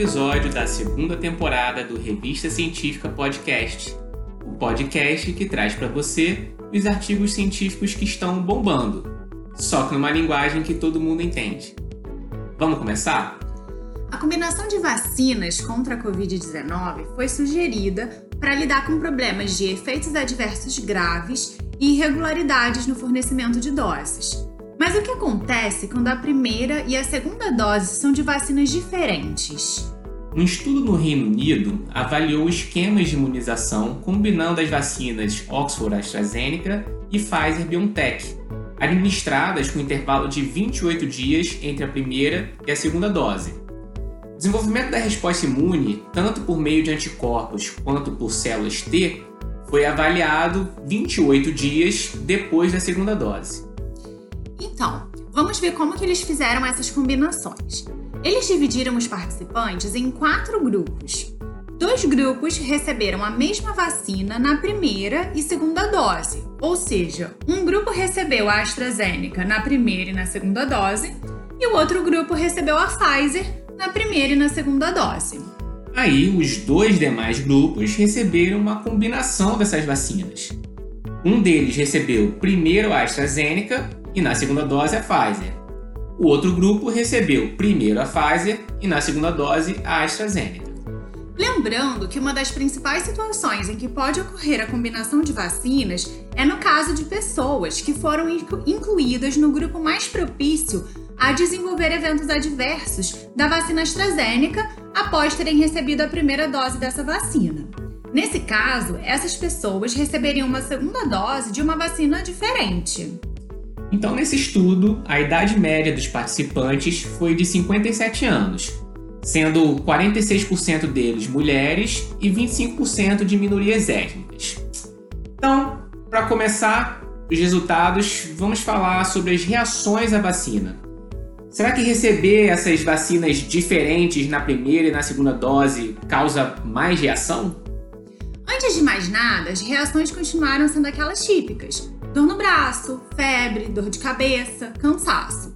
episódio da segunda temporada do Revista Científica Podcast, o podcast que traz para você os artigos científicos que estão bombando, só que numa linguagem que todo mundo entende. Vamos começar? A combinação de vacinas contra a Covid-19 foi sugerida para lidar com problemas de efeitos adversos graves e irregularidades no fornecimento de doses. Mas o que acontece quando a primeira e a segunda dose são de vacinas diferentes? Um estudo no Reino Unido avaliou esquemas de imunização combinando as vacinas Oxford AstraZeneca e Pfizer BioNTech, administradas com intervalo de 28 dias entre a primeira e a segunda dose. O desenvolvimento da resposta imune, tanto por meio de anticorpos quanto por células T, foi avaliado 28 dias depois da segunda dose. Então, vamos ver como que eles fizeram essas combinações. Eles dividiram os participantes em quatro grupos. Dois grupos receberam a mesma vacina na primeira e segunda dose, ou seja, um grupo recebeu a AstraZeneca na primeira e na segunda dose, e o outro grupo recebeu a Pfizer na primeira e na segunda dose. Aí, os dois demais grupos receberam uma combinação dessas vacinas. Um deles recebeu primeiro a AstraZeneca e na segunda dose a Pfizer. O outro grupo recebeu primeiro a Pfizer e na segunda dose a AstraZeneca. Lembrando que uma das principais situações em que pode ocorrer a combinação de vacinas é no caso de pessoas que foram incluídas no grupo mais propício a desenvolver eventos adversos da vacina AstraZeneca após terem recebido a primeira dose dessa vacina. Nesse caso, essas pessoas receberiam uma segunda dose de uma vacina diferente. Então, nesse estudo, a idade média dos participantes foi de 57 anos, sendo 46% deles mulheres e 25% de minorias étnicas. Então, para começar os resultados, vamos falar sobre as reações à vacina. Será que receber essas vacinas diferentes na primeira e na segunda dose causa mais reação? Antes de mais nada, as reações continuaram sendo aquelas típicas: dor no braço, febre, dor de cabeça, cansaço.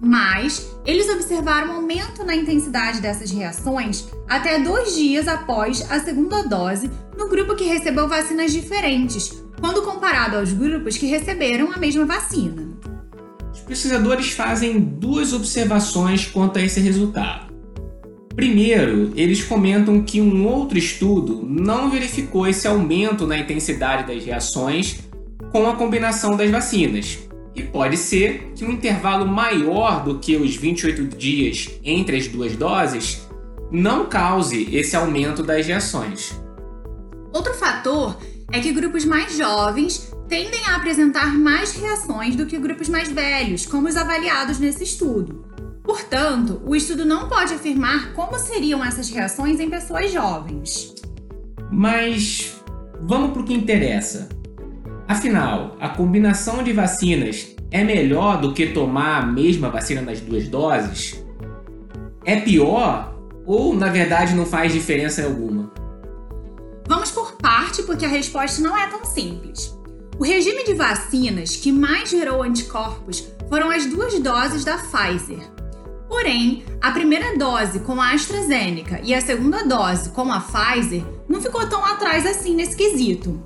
Mas eles observaram um aumento na intensidade dessas reações até dois dias após a segunda dose no grupo que recebeu vacinas diferentes, quando comparado aos grupos que receberam a mesma vacina. Os pesquisadores fazem duas observações quanto a esse resultado. Primeiro, eles comentam que um outro estudo não verificou esse aumento na intensidade das reações com a combinação das vacinas. E pode ser que um intervalo maior do que os 28 dias entre as duas doses não cause esse aumento das reações. Outro fator é que grupos mais jovens tendem a apresentar mais reações do que grupos mais velhos, como os avaliados nesse estudo. Portanto, o estudo não pode afirmar como seriam essas reações em pessoas jovens. Mas vamos para o que interessa. Afinal, a combinação de vacinas é melhor do que tomar a mesma vacina nas duas doses? É pior ou, na verdade, não faz diferença alguma? Vamos por parte porque a resposta não é tão simples. O regime de vacinas que mais gerou anticorpos foram as duas doses da Pfizer. Porém, a primeira dose com a AstraZeneca e a segunda dose com a Pfizer não ficou tão atrás assim nesse quesito.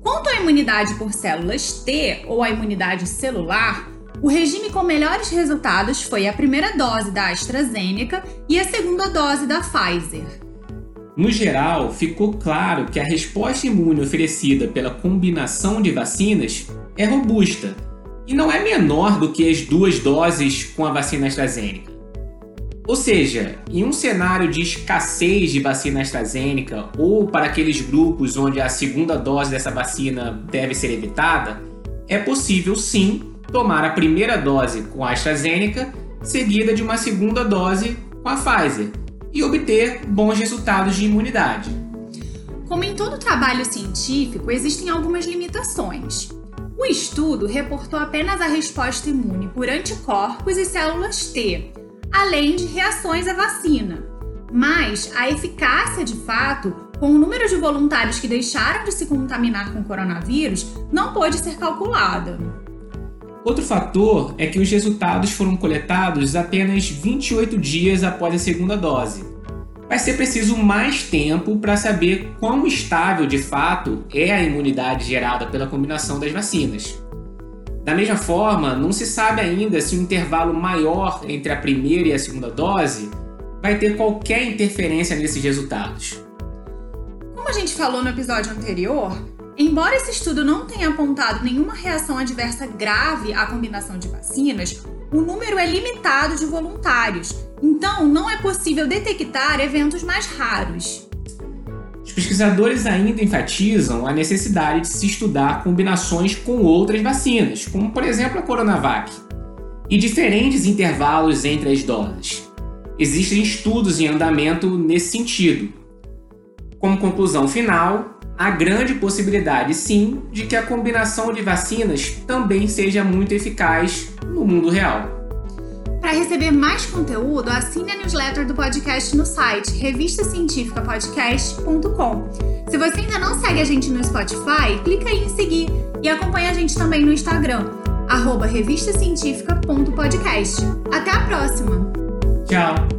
Quanto à imunidade por células T ou a imunidade celular, o regime com melhores resultados foi a primeira dose da AstraZeneca e a segunda dose da Pfizer. No geral, ficou claro que a resposta imune oferecida pela combinação de vacinas é robusta e não é menor do que as duas doses com a vacina AstraZeneca. Ou seja, em um cenário de escassez de vacina AstraZeneca ou para aqueles grupos onde a segunda dose dessa vacina deve ser evitada, é possível sim tomar a primeira dose com a AstraZeneca seguida de uma segunda dose com a Pfizer e obter bons resultados de imunidade. Como em todo trabalho científico, existem algumas limitações. O estudo reportou apenas a resposta imune por anticorpos e células T, além de reações à vacina. Mas a eficácia de fato, com o número de voluntários que deixaram de se contaminar com o coronavírus, não pôde ser calculada. Outro fator é que os resultados foram coletados apenas 28 dias após a segunda dose. vai ser preciso mais tempo para saber quão estável de fato é a imunidade gerada pela combinação das vacinas. Da mesma forma, não se sabe ainda se um intervalo maior entre a primeira e a segunda dose vai ter qualquer interferência nesses resultados. Como a gente falou no episódio anterior, embora esse estudo não tenha apontado nenhuma reação adversa grave à combinação de vacinas, o número é limitado de voluntários, então não é possível detectar eventos mais raros. Pesquisadores ainda enfatizam a necessidade de se estudar combinações com outras vacinas, como por exemplo a Coronavac, e diferentes intervalos entre as doses. Existem estudos em andamento nesse sentido. Como conclusão final, há grande possibilidade, sim, de que a combinação de vacinas também seja muito eficaz no mundo real. Para receber mais conteúdo, assine a newsletter do podcast no site revistacientificapodcast.com. Se você ainda não segue a gente no Spotify, clica aí em seguir e acompanha a gente também no Instagram, arroba revistacientifica.podcast. Até a próxima! Tchau!